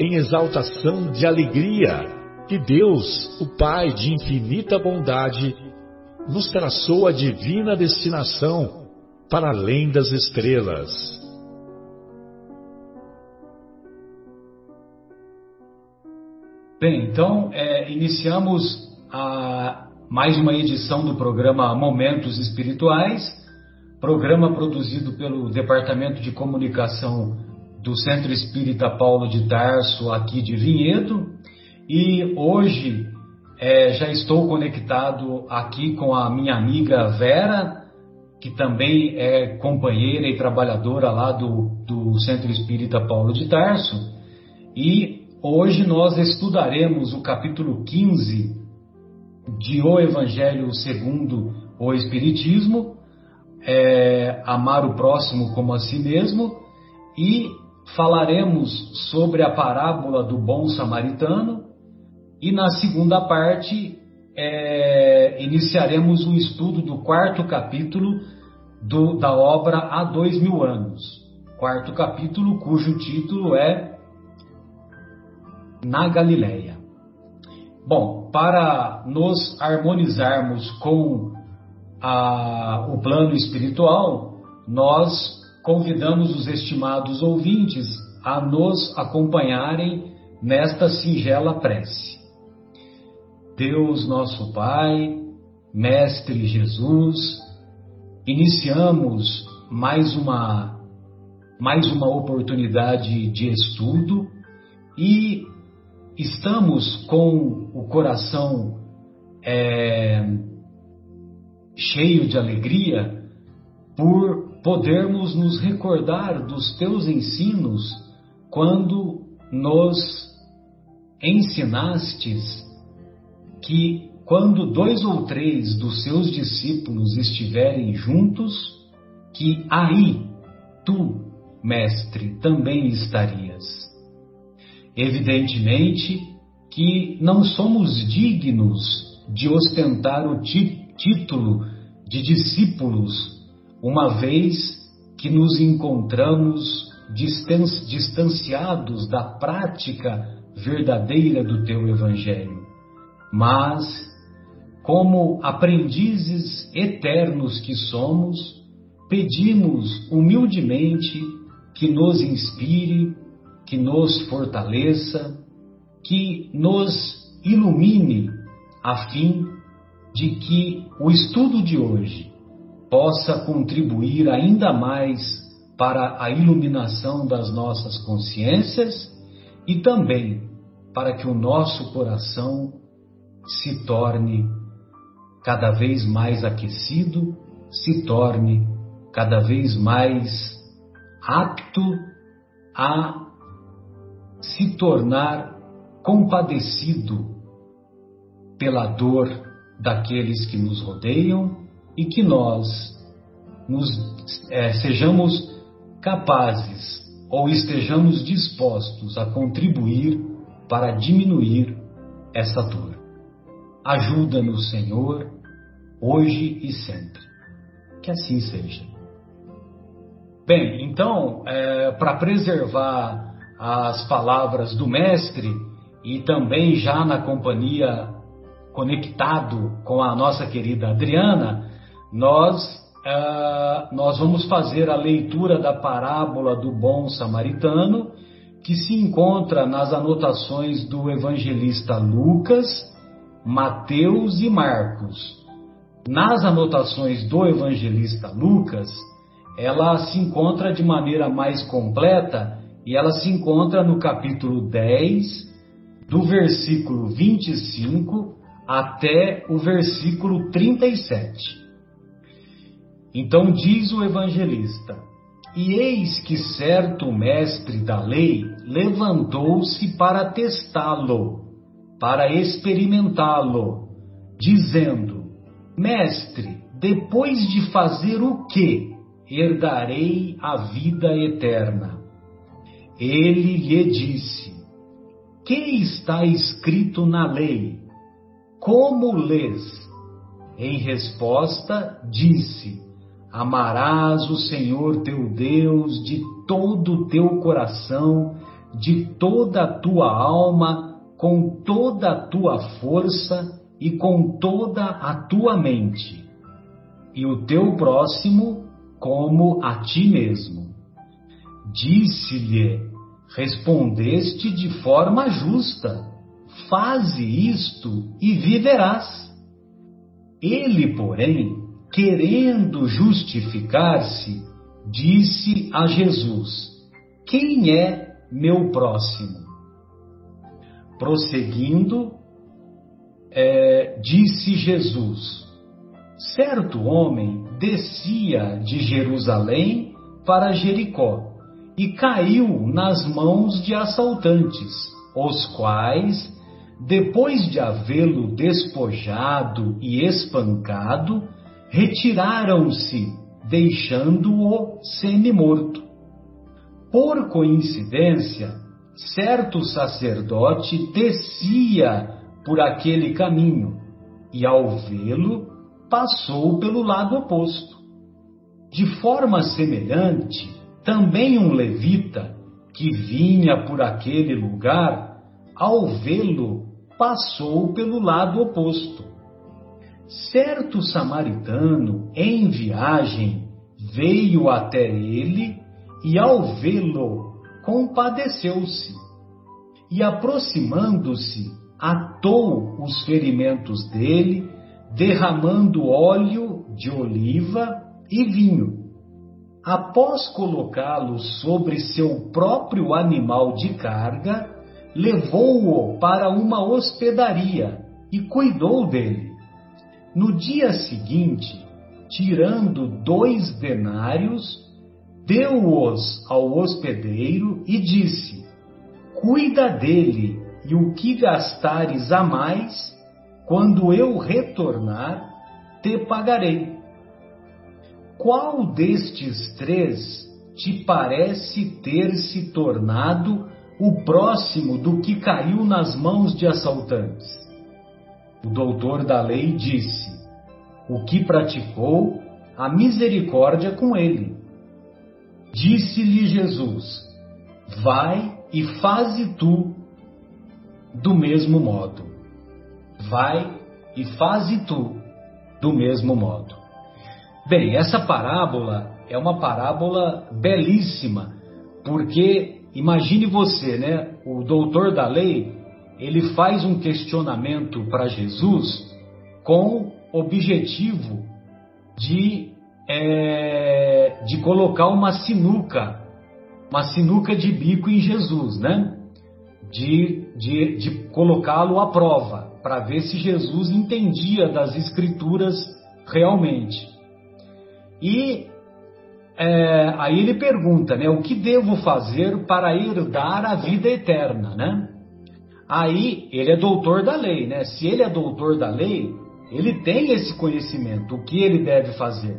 em exaltação de alegria que Deus, o Pai de infinita bondade, nos traçou a divina destinação para além das estrelas. Bem, então é, iniciamos a mais uma edição do programa Momentos Espirituais, programa produzido pelo Departamento de Comunicação do Centro Espírita Paulo de Tarso, aqui de Vinhedo, e hoje é, já estou conectado aqui com a minha amiga Vera, que também é companheira e trabalhadora lá do, do Centro Espírita Paulo de Tarso, e hoje nós estudaremos o capítulo 15 de O Evangelho segundo o Espiritismo, é, amar o próximo como a si mesmo, e falaremos sobre a parábola do bom samaritano e na segunda parte é, iniciaremos o estudo do quarto capítulo do, da obra Há Dois Mil Anos. Quarto capítulo, cujo título é Na Galileia. Bom, para nos harmonizarmos com a, o plano espiritual, nós convidamos os estimados ouvintes a nos acompanharem nesta singela prece. Deus nosso Pai, Mestre Jesus, iniciamos mais uma mais uma oportunidade de estudo e estamos com o coração é, cheio de alegria por podermos nos recordar dos teus ensinos quando nos ensinastes que quando dois ou três dos seus discípulos estiverem juntos, que aí tu, mestre, também estarias. Evidentemente que não somos dignos de ostentar o título de discípulos uma vez que nos encontramos distanciados da prática verdadeira do teu Evangelho, mas, como aprendizes eternos que somos, pedimos humildemente que nos inspire, que nos fortaleça, que nos ilumine, a fim de que o estudo de hoje possa contribuir ainda mais para a iluminação das nossas consciências e também para que o nosso coração se torne cada vez mais aquecido, se torne cada vez mais apto a se tornar compadecido pela dor daqueles que nos rodeiam e que nós nos, é, sejamos capazes ou estejamos dispostos a contribuir para diminuir essa dor. Ajuda-nos, Senhor, hoje e sempre. Que assim seja. Bem, então, é, para preservar as palavras do Mestre e também já na companhia conectado com a nossa querida Adriana, nós, uh, nós vamos fazer a leitura da parábola do bom samaritano, que se encontra nas anotações do evangelista Lucas Mateus e Marcos. Nas anotações do evangelista Lucas, ela se encontra de maneira mais completa e ela se encontra no capítulo 10, do versículo 25 até o versículo 37. Então diz o evangelista: E eis que certo mestre da lei levantou-se para testá-lo, para experimentá-lo, dizendo: Mestre, depois de fazer o que herdarei a vida eterna? Ele lhe disse: Que está escrito na lei? Como lês? Em resposta, disse: Amarás o Senhor teu Deus de todo o teu coração, de toda a tua alma, com toda a tua força e com toda a tua mente, e o teu próximo como a ti mesmo. Disse-lhe: Respondeste de forma justa, faze isto e viverás. Ele, porém, querendo justificar-se, disse a Jesus: Quem é meu próximo? Prosseguindo, é, disse Jesus: Certo homem descia de Jerusalém para Jericó e caiu nas mãos de assaltantes, os quais, depois de havê-lo despojado e espancado, retiraram-se, deixando-o semi-morto. Por coincidência, certo sacerdote descia por aquele caminho e, ao vê-lo, passou pelo lado oposto. De forma semelhante, também um levita que vinha por aquele lugar, ao vê-lo, passou pelo lado oposto. Certo samaritano, em viagem, veio até ele e, ao vê-lo, compadeceu-se. E, aproximando-se, atou os ferimentos dele, derramando óleo de oliva e vinho. Após colocá-lo sobre seu próprio animal de carga, levou-o para uma hospedaria e cuidou dele. No dia seguinte, tirando dois denários, deu-os ao hospedeiro e disse: Cuida dele, e o que gastares a mais, quando eu retornar, te pagarei. Qual destes três te parece ter se tornado o próximo do que caiu nas mãos de assaltantes? O doutor da lei disse: O que praticou a misericórdia com ele. Disse-lhe Jesus: Vai e faze tu do mesmo modo. Vai e faze tu do mesmo modo. Bem, essa parábola é uma parábola belíssima, porque imagine você, né? O doutor da lei ele faz um questionamento para Jesus com objetivo de, é, de colocar uma sinuca, uma sinuca de bico em Jesus, né? De, de, de colocá-lo à prova, para ver se Jesus entendia das Escrituras realmente. E é, aí ele pergunta, né? O que devo fazer para herdar a vida eterna, né? Aí ele é doutor da lei, né? Se ele é doutor da lei, ele tem esse conhecimento, o que ele deve fazer.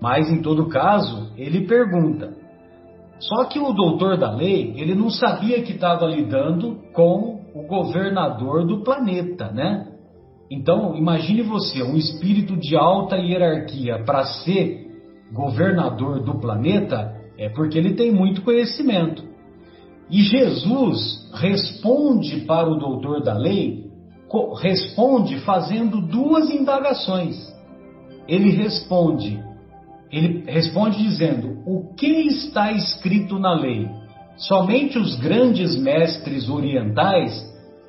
Mas em todo caso, ele pergunta. Só que o doutor da lei, ele não sabia que estava lidando com o governador do planeta, né? Então, imagine você, um espírito de alta hierarquia para ser governador do planeta, é porque ele tem muito conhecimento. E Jesus responde para o doutor da lei, responde fazendo duas indagações. Ele responde, ele responde dizendo: O que está escrito na lei? Somente os grandes mestres orientais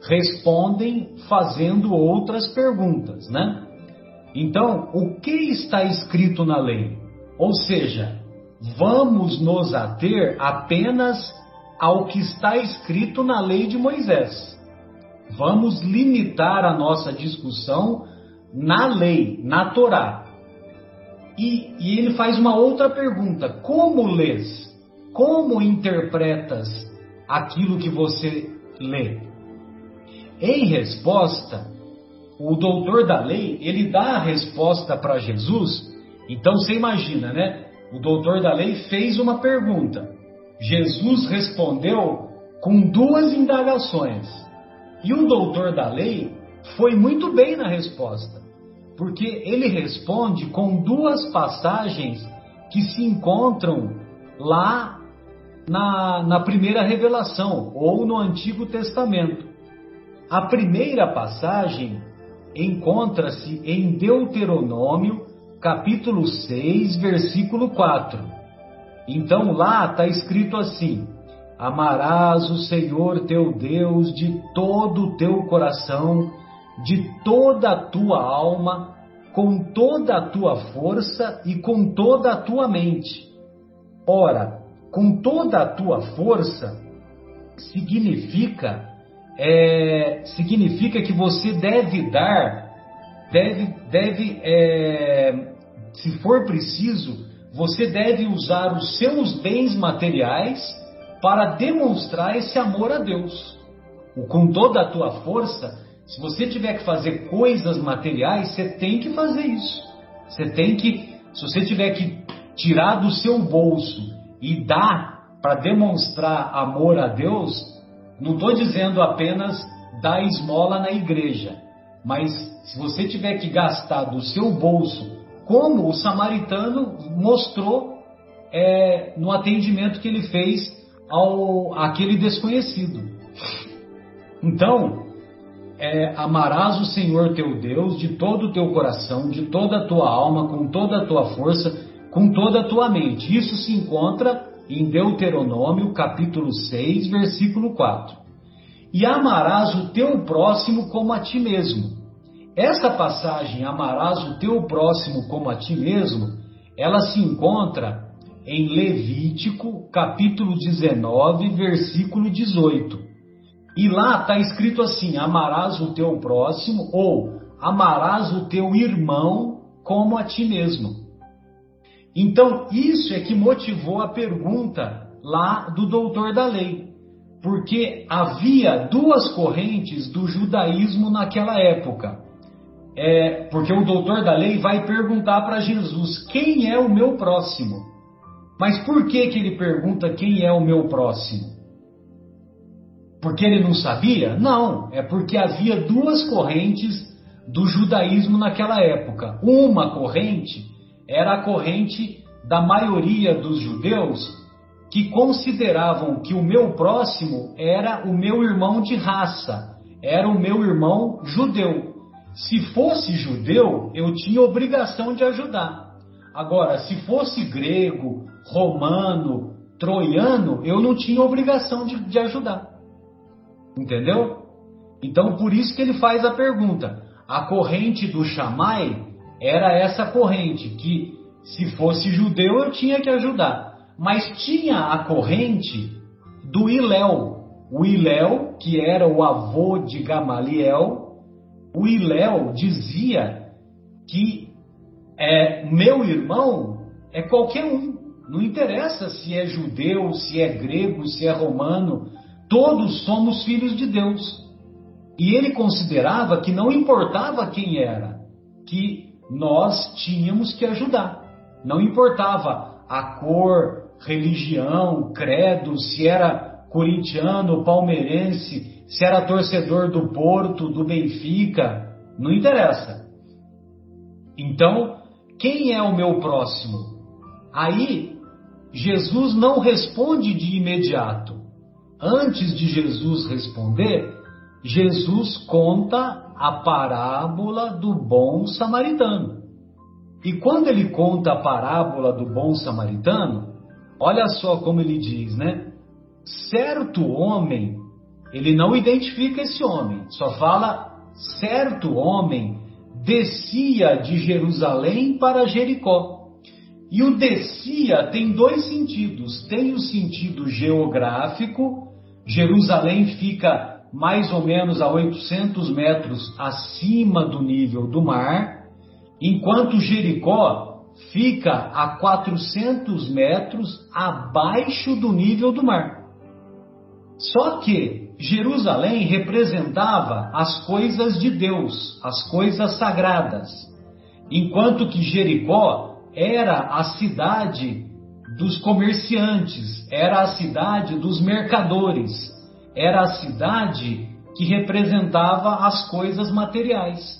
respondem fazendo outras perguntas, né? Então, o que está escrito na lei? Ou seja, vamos nos ater apenas ao que está escrito na lei de Moisés. Vamos limitar a nossa discussão na lei, na Torá. E, e ele faz uma outra pergunta: como lês? Como interpretas aquilo que você lê? Em resposta, o doutor da lei, ele dá a resposta para Jesus. Então você imagina, né? O doutor da lei fez uma pergunta. Jesus respondeu com duas indagações. E o doutor da lei foi muito bem na resposta, porque ele responde com duas passagens que se encontram lá na, na primeira revelação ou no Antigo Testamento. A primeira passagem encontra-se em Deuteronômio, capítulo 6, versículo 4. Então lá está escrito assim: Amarás o Senhor teu Deus de todo o teu coração, de toda a tua alma, com toda a tua força e com toda a tua mente. Ora, com toda a tua força significa é, significa que você deve dar, deve, deve é, se for preciso, você deve usar os seus bens materiais para demonstrar esse amor a Deus. Com toda a tua força, se você tiver que fazer coisas materiais, você tem que fazer isso. Você tem que, se você tiver que tirar do seu bolso e dar para demonstrar amor a Deus, não estou dizendo apenas dar esmola na igreja, mas se você tiver que gastar do seu bolso, como o samaritano mostrou é, no atendimento que ele fez ao aquele desconhecido. Então, é, amarás o Senhor teu Deus de todo o teu coração, de toda a tua alma, com toda a tua força, com toda a tua mente. Isso se encontra em Deuteronômio, capítulo 6, versículo 4. E amarás o teu próximo como a ti mesmo. Essa passagem, amarás o teu próximo como a ti mesmo, ela se encontra em Levítico, capítulo 19, versículo 18. E lá está escrito assim: amarás o teu próximo, ou amarás o teu irmão como a ti mesmo. Então, isso é que motivou a pergunta lá do doutor da lei, porque havia duas correntes do judaísmo naquela época. É, porque o doutor da lei vai perguntar para Jesus: quem é o meu próximo? Mas por que, que ele pergunta quem é o meu próximo? Porque ele não sabia? Não, é porque havia duas correntes do judaísmo naquela época. Uma corrente era a corrente da maioria dos judeus que consideravam que o meu próximo era o meu irmão de raça, era o meu irmão judeu. Se fosse judeu, eu tinha obrigação de ajudar. Agora, se fosse grego, romano, troiano, eu não tinha obrigação de, de ajudar. Entendeu? Então, por isso que ele faz a pergunta. A corrente do Shammai era essa corrente que, se fosse judeu, eu tinha que ajudar. Mas tinha a corrente do Iléu. O Iléu, que era o avô de Gamaliel, o Iléu dizia que é, meu irmão é qualquer um. Não interessa se é judeu, se é grego, se é romano, todos somos filhos de Deus. E ele considerava que não importava quem era, que nós tínhamos que ajudar. Não importava a cor, religião, credo, se era corintiano, palmeirense, se era torcedor do Porto, do Benfica, não interessa. Então, quem é o meu próximo? Aí, Jesus não responde de imediato. Antes de Jesus responder, Jesus conta a parábola do bom samaritano. E quando ele conta a parábola do bom samaritano, olha só como ele diz, né? Certo homem ele não identifica esse homem, só fala certo homem descia de Jerusalém para Jericó. E o descia tem dois sentidos. Tem o sentido geográfico, Jerusalém fica mais ou menos a 800 metros acima do nível do mar, enquanto Jericó fica a 400 metros abaixo do nível do mar. Só que Jerusalém representava as coisas de Deus, as coisas sagradas, enquanto que Jericó era a cidade dos comerciantes, era a cidade dos mercadores, era a cidade que representava as coisas materiais.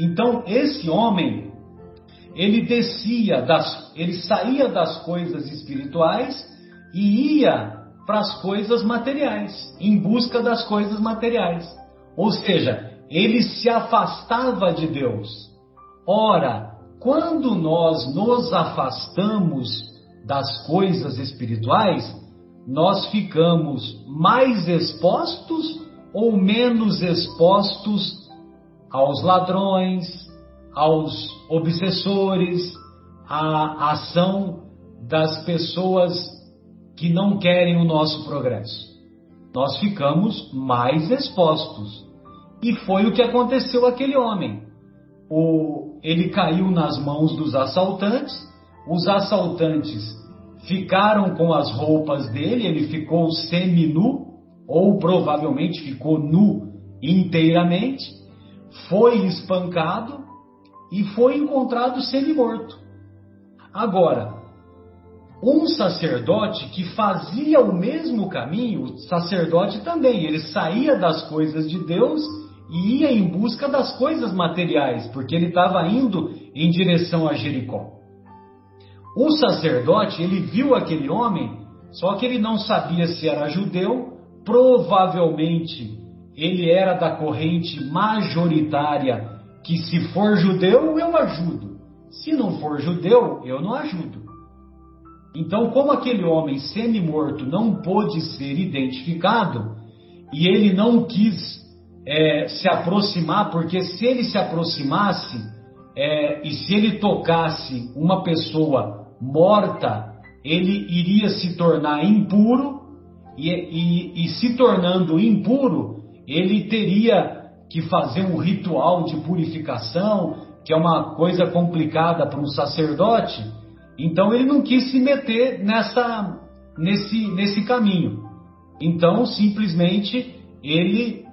Então, esse homem, ele descia das, ele saía das coisas espirituais e ia para as coisas materiais, em busca das coisas materiais. Ou seja, ele se afastava de Deus. Ora, quando nós nos afastamos das coisas espirituais, nós ficamos mais expostos ou menos expostos aos ladrões, aos obsessores, à ação das pessoas que não querem o nosso progresso. Nós ficamos mais expostos. E foi o que aconteceu àquele homem. O, ele caiu nas mãos dos assaltantes, os assaltantes ficaram com as roupas dele, ele ficou semi-nu, ou provavelmente ficou nu inteiramente, foi espancado e foi encontrado semi-morto. Agora, um sacerdote que fazia o mesmo caminho, o sacerdote também, ele saía das coisas de Deus e ia em busca das coisas materiais, porque ele estava indo em direção a Jericó. O sacerdote, ele viu aquele homem, só que ele não sabia se era judeu, provavelmente ele era da corrente majoritária que se for judeu eu ajudo, se não for judeu eu não ajudo. Então, como aquele homem semi-morto não pôde ser identificado, e ele não quis é, se aproximar, porque se ele se aproximasse é, e se ele tocasse uma pessoa morta, ele iria se tornar impuro, e, e, e se tornando impuro, ele teria que fazer um ritual de purificação, que é uma coisa complicada para um sacerdote então ele não quis se meter nessa, nesse, nesse caminho. Então simplesmente ele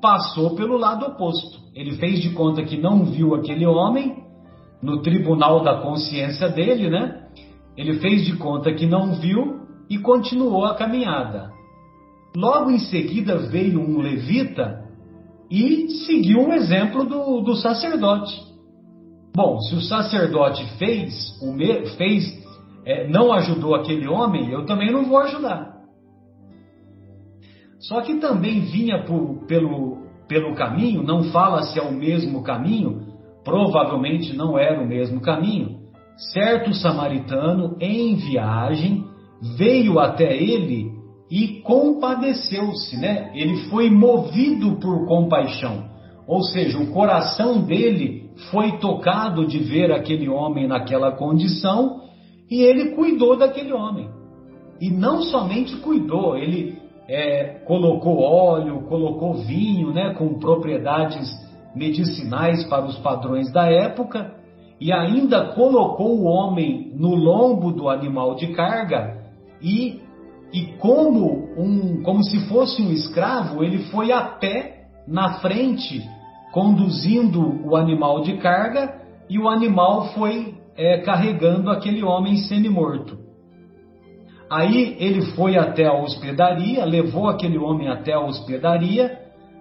passou pelo lado oposto. Ele fez de conta que não viu aquele homem no tribunal da consciência dele, né? Ele fez de conta que não viu e continuou a caminhada. Logo em seguida veio um levita e seguiu o exemplo do, do sacerdote. Bom, se o sacerdote fez, o me, fez, é, não ajudou aquele homem, eu também não vou ajudar. Só que também vinha por, pelo, pelo caminho, não fala se é o mesmo caminho, provavelmente não era o mesmo caminho. Certo samaritano em viagem veio até ele e compadeceu-se, né? Ele foi movido por compaixão, ou seja, o coração dele foi tocado de ver aquele homem naquela condição e ele cuidou daquele homem. E não somente cuidou, ele é, colocou óleo, colocou vinho, né, com propriedades medicinais para os padrões da época, e ainda colocou o homem no lombo do animal de carga e, e como, um, como se fosse um escravo, ele foi a pé na frente conduzindo o animal de carga e o animal foi é, carregando aquele homem semi-morto. Aí ele foi até a hospedaria, levou aquele homem até a hospedaria.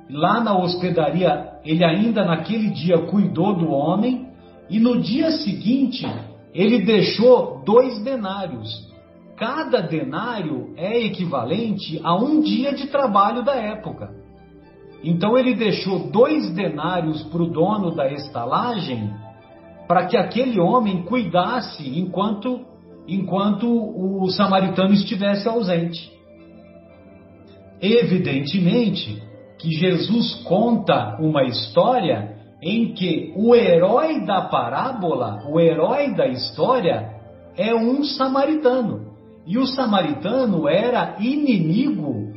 Lá na hospedaria, ele ainda naquele dia cuidou do homem, e no dia seguinte, ele deixou dois denários. Cada denário é equivalente a um dia de trabalho da época. Então ele deixou dois denários para o dono da estalagem, para que aquele homem cuidasse enquanto, enquanto o samaritano estivesse ausente. evidentemente que Jesus conta uma história em que o herói da parábola, o herói da história, é um samaritano. E o samaritano era inimigo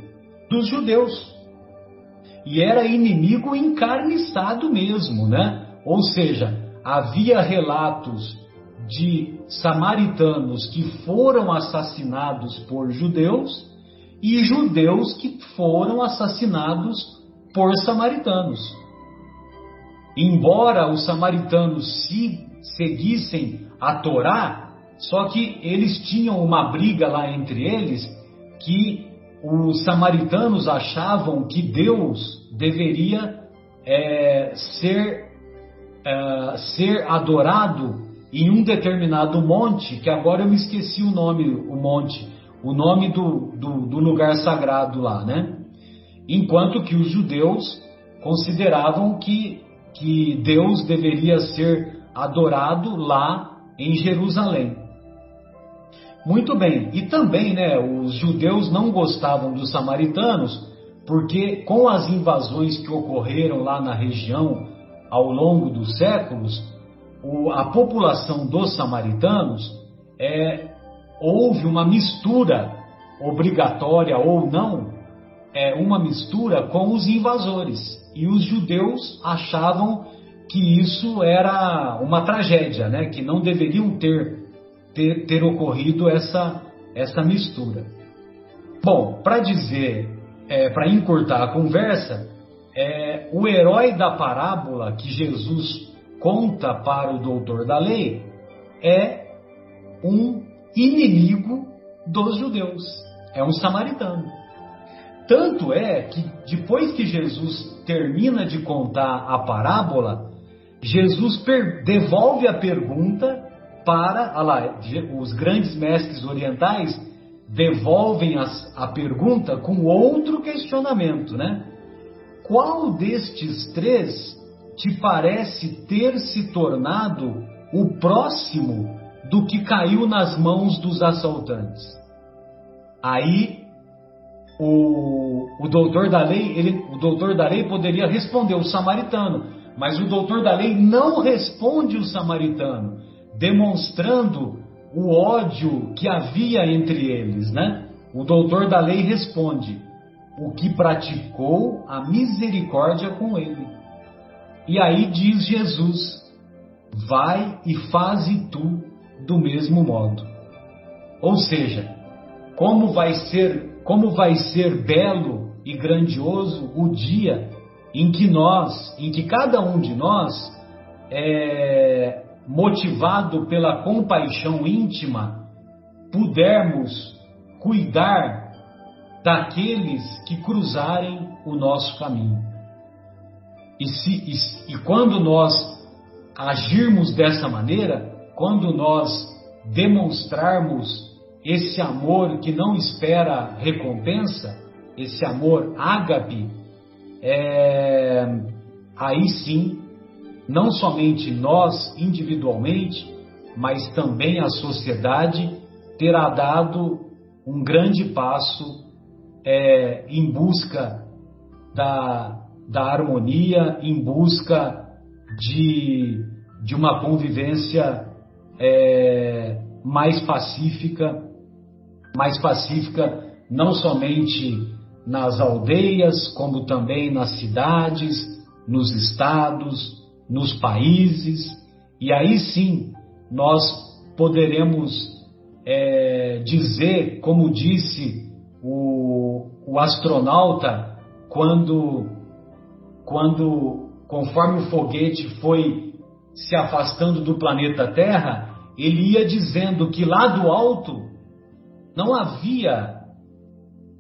dos judeus. E era inimigo encarniçado mesmo, né? Ou seja, havia relatos de samaritanos que foram assassinados por judeus e judeus que foram assassinados por samaritanos. Embora os samaritanos se seguissem a Torá, só que eles tinham uma briga lá entre eles que os samaritanos achavam que Deus deveria é, ser, é, ser adorado em um determinado monte, que agora eu me esqueci o nome, o monte, o nome do, do, do lugar sagrado lá, né? Enquanto que os judeus consideravam que, que Deus deveria ser adorado lá em Jerusalém. Muito bem, e também né, os judeus não gostavam dos samaritanos, porque com as invasões que ocorreram lá na região ao longo dos séculos, o, a população dos samaritanos é, houve uma mistura, obrigatória ou não, é, uma mistura com os invasores. E os judeus achavam que isso era uma tragédia, né? que não deveriam ter ter, ter ocorrido essa, essa mistura. Bom, para dizer, é, para encurtar a conversa, é, o herói da parábola que Jesus conta para o doutor da lei é um inimigo dos judeus, é um samaritano. Tanto é que depois que Jesus termina de contar a parábola, Jesus devolve a pergunta para, lá, os grandes mestres orientais devolvem as, a pergunta com outro questionamento, né? Qual destes três te parece ter se tornado o próximo do que caiu nas mãos dos assaltantes? Aí o, o doutor da lei, ele, o doutor da lei poderia responder o samaritano, mas o doutor da lei não responde o samaritano demonstrando o ódio que havia entre eles, né? O doutor da lei responde: o que praticou a misericórdia com ele. E aí diz Jesus: vai e faze tu do mesmo modo. Ou seja, como vai ser, como vai ser belo e grandioso o dia em que nós, em que cada um de nós é, motivado pela compaixão íntima, pudermos cuidar daqueles que cruzarem o nosso caminho. E, se, e, e quando nós agirmos dessa maneira, quando nós demonstrarmos esse amor que não espera recompensa, esse amor ágape, é, aí sim não somente nós individualmente, mas também a sociedade terá dado um grande passo é, em busca da, da harmonia, em busca de, de uma convivência é, mais pacífica, mais pacífica não somente nas aldeias, como também nas cidades, nos estados, nos países, e aí sim nós poderemos é, dizer, como disse o, o astronauta, quando, quando, conforme o foguete foi se afastando do planeta Terra, ele ia dizendo que lá do alto não havia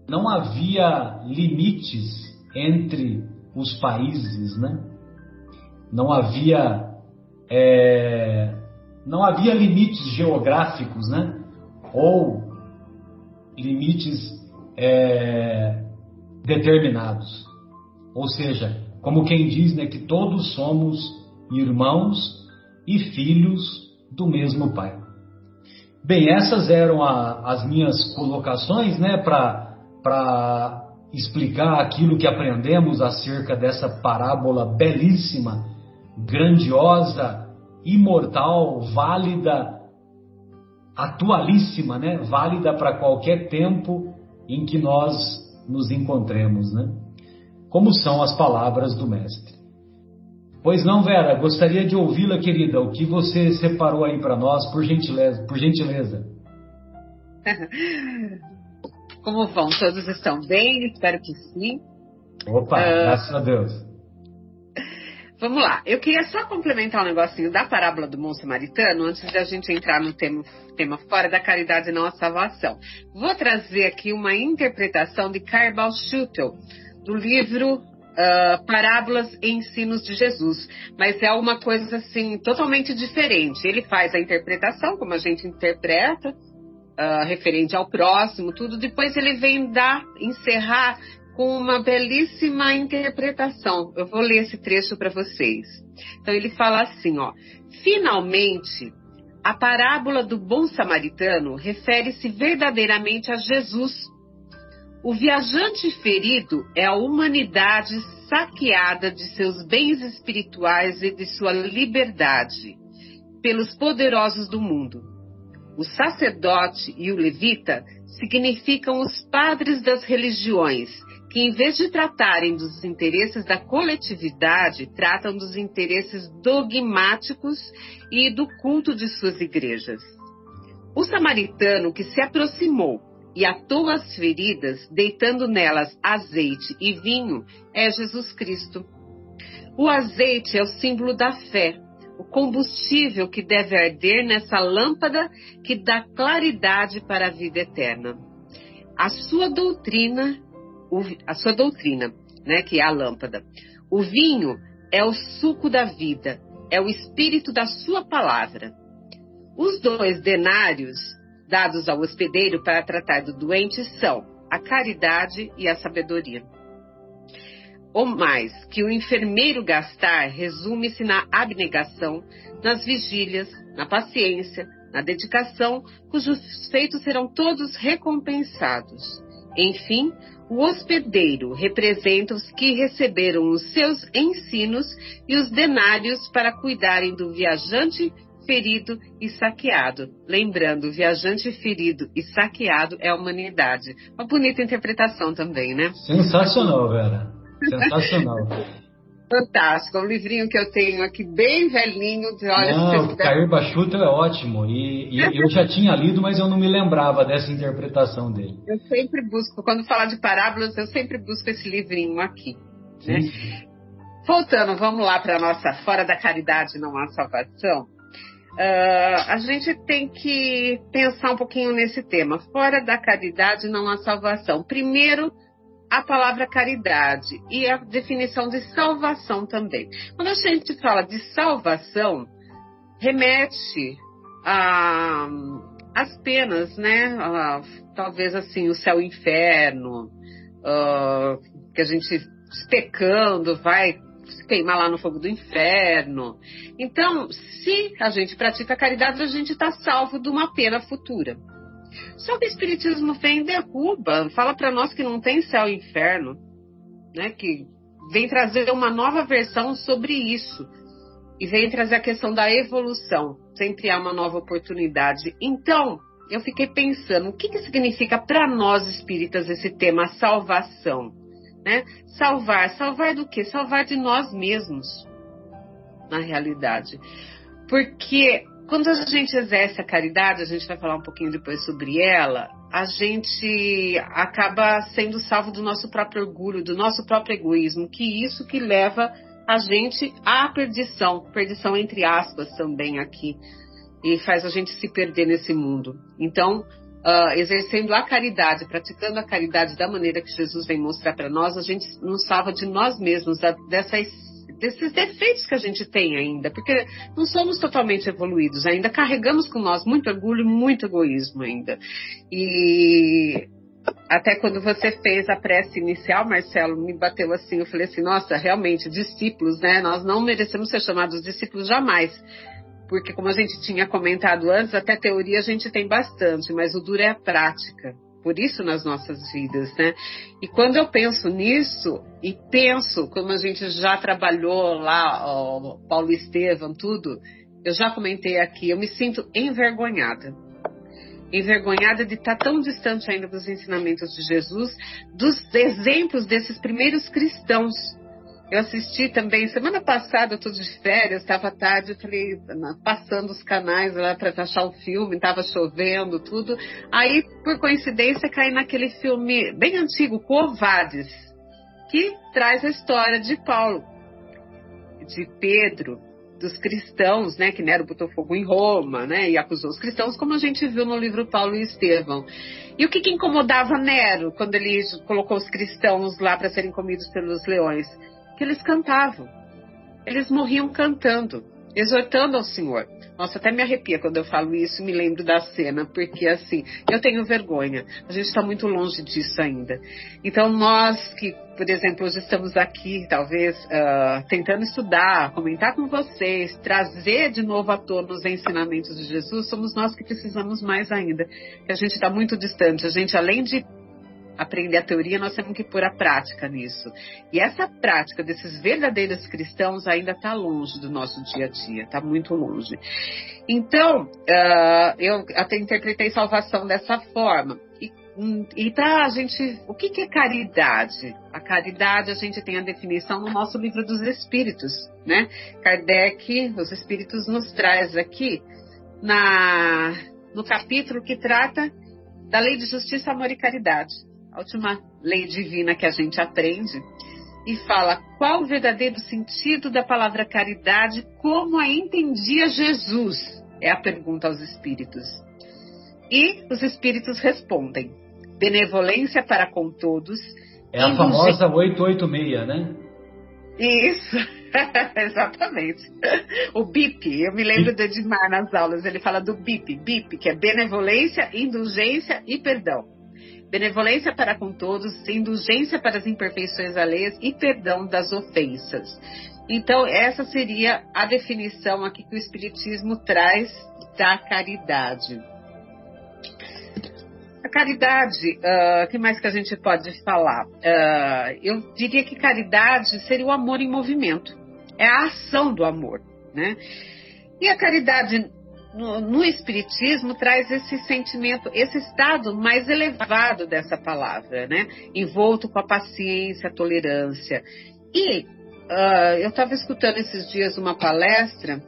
não havia limites entre os países, né? Não havia é, não havia limites geográficos, né? Ou limites é, determinados. Ou seja, como quem diz, né, que todos somos irmãos e filhos do mesmo Pai. Bem, essas eram a, as minhas colocações, né, para explicar aquilo que aprendemos acerca dessa parábola belíssima, grandiosa, imortal, válida, atualíssima, né? Válida para qualquer tempo em que nós nos encontremos, né? Como são as palavras do mestre. Pois não, Vera, gostaria de ouvi-la, querida. O que você separou aí para nós, por gentileza? Por gentileza. Como vão? Todos estão bem? Espero que sim. Opa, uh, graças a Deus. Vamos lá. Eu queria só complementar um negocinho da parábola do bom samaritano antes da gente entrar no tema, tema fora da caridade e não a salvação. Vou trazer aqui uma interpretação de Carbal Schutel, do livro Uh, parábolas e ensinos de Jesus, mas é uma coisa assim totalmente diferente. Ele faz a interpretação, como a gente interpreta, uh, referente ao próximo, tudo. Depois ele vem dar, encerrar com uma belíssima interpretação. Eu vou ler esse trecho para vocês. Então ele fala assim, ó: Finalmente, a parábola do bom samaritano refere-se verdadeiramente a Jesus. O viajante ferido é a humanidade saqueada de seus bens espirituais e de sua liberdade pelos poderosos do mundo. O sacerdote e o levita significam os padres das religiões, que em vez de tratarem dos interesses da coletividade, tratam dos interesses dogmáticos e do culto de suas igrejas. O samaritano que se aproximou e atou as feridas, deitando nelas azeite e vinho, é Jesus Cristo. O azeite é o símbolo da fé, o combustível que deve arder nessa lâmpada que dá claridade para a vida eterna. A sua doutrina, a sua doutrina, né, que é a lâmpada. O vinho é o suco da vida, é o espírito da sua palavra. Os dois denários dados ao hospedeiro para tratar do doente são a caridade e a sabedoria ou mais que o enfermeiro gastar resume-se na abnegação, nas vigílias, na paciência, na dedicação, cujos feitos serão todos recompensados. Enfim, o hospedeiro representa os que receberam os seus ensinos e os denários para cuidarem do viajante ferido e saqueado. Lembrando, viajante ferido e saqueado é a humanidade. Uma bonita interpretação também, né? Sensacional, Vera. Sensacional. Fantástico, é um livrinho que eu tenho aqui bem velhinho. Olha, não, o Cair Bachuto é ótimo. E, e, eu já tinha lido, mas eu não me lembrava dessa interpretação dele. Eu sempre busco, quando falar de parábolas, eu sempre busco esse livrinho aqui. Né? Voltando, vamos lá para a nossa Fora da Caridade Não Há Salvação. Uh, a gente tem que pensar um pouquinho nesse tema. Fora da caridade não há salvação. Primeiro, a palavra caridade e a definição de salvação também. Quando a gente fala de salvação, remete as penas, né? Talvez assim o céu e o inferno, uh, que a gente pecando vai se queimar lá no fogo do inferno. Então, se a gente pratica caridade, a gente está salvo de uma pena futura. Só que o Espiritismo vem e derruba, fala para nós que não tem céu e inferno, né? que vem trazer uma nova versão sobre isso. E vem trazer a questão da evolução. Sempre há uma nova oportunidade. Então, eu fiquei pensando, o que, que significa para nós espíritas esse tema salvação? Né? Salvar. Salvar do quê? Salvar de nós mesmos, na realidade. Porque quando a gente exerce a caridade, a gente vai falar um pouquinho depois sobre ela, a gente acaba sendo salvo do nosso próprio orgulho, do nosso próprio egoísmo, que isso que leva a gente à perdição, perdição entre aspas também aqui, e faz a gente se perder nesse mundo. Então, uh, exercendo a caridade, praticando a caridade da maneira que Jesus vem mostrar para nós, a gente nos salva de nós mesmos, dessa desses defeitos que a gente tem ainda, porque não somos totalmente evoluídos, ainda carregamos com nós muito orgulho e muito egoísmo ainda. E até quando você fez a prece inicial, Marcelo, me bateu assim, eu falei assim, nossa, realmente, discípulos, né? Nós não merecemos ser chamados discípulos jamais. Porque como a gente tinha comentado antes, até teoria a gente tem bastante, mas o duro é a prática por isso nas nossas vidas, né? E quando eu penso nisso, e penso, como a gente já trabalhou lá, ó, Paulo Estevam, tudo, eu já comentei aqui, eu me sinto envergonhada. Envergonhada de estar tão distante ainda dos ensinamentos de Jesus, dos exemplos desses primeiros cristãos eu assisti também, semana passada, eu estou de férias, estava tarde, eu falei, passando os canais lá para achar o filme, estava chovendo, tudo. Aí, por coincidência, caí naquele filme bem antigo, Covades, que traz a história de Paulo, de Pedro, dos cristãos, né, que Nero botou fogo em Roma, né, e acusou os cristãos, como a gente viu no livro Paulo e Estevão. E o que, que incomodava Nero quando ele colocou os cristãos lá para serem comidos pelos leões? Que eles cantavam. Eles morriam cantando, exortando ao Senhor. Nossa, até me arrepia quando eu falo isso e me lembro da cena, porque assim, eu tenho vergonha. A gente está muito longe disso ainda. Então, nós que, por exemplo, hoje estamos aqui, talvez, uh, tentando estudar, comentar com vocês, trazer de novo à tona os ensinamentos de Jesus, somos nós que precisamos mais ainda. Que a gente está muito distante. A gente, além de aprender a teoria, nós temos que pôr a prática nisso. E essa prática desses verdadeiros cristãos ainda está longe do nosso dia a dia, está muito longe. Então, uh, eu até interpretei salvação dessa forma. E, e para a gente, o que, que é caridade? A caridade a gente tem a definição no nosso livro dos Espíritos, né? Kardec, os Espíritos nos traz aqui na no capítulo que trata da lei de justiça, amor e caridade a última lei divina que a gente aprende, e fala qual o verdadeiro sentido da palavra caridade, como a entendia Jesus? É a pergunta aos espíritos. E os espíritos respondem: benevolência para com todos. É a famosa 886, né? Isso, exatamente. O BIP, eu me lembro do Edmar nas aulas, ele fala do BIP, BIP, que é benevolência, indulgência e perdão benevolência para com todos, indulgência para as imperfeições alheias e perdão das ofensas. Então, essa seria a definição aqui que o Espiritismo traz da caridade. A caridade, o uh, ah, que mais que a gente pode falar? Uh, eu diria que caridade seria o amor em movimento. É a ação do amor, né? E a caridade no, no, Espiritismo traz esse sentimento, esse estado mais elevado dessa palavra, né? Envolto com a paciência, a tolerância. E uh, eu estava escutando esses dias uma palestra,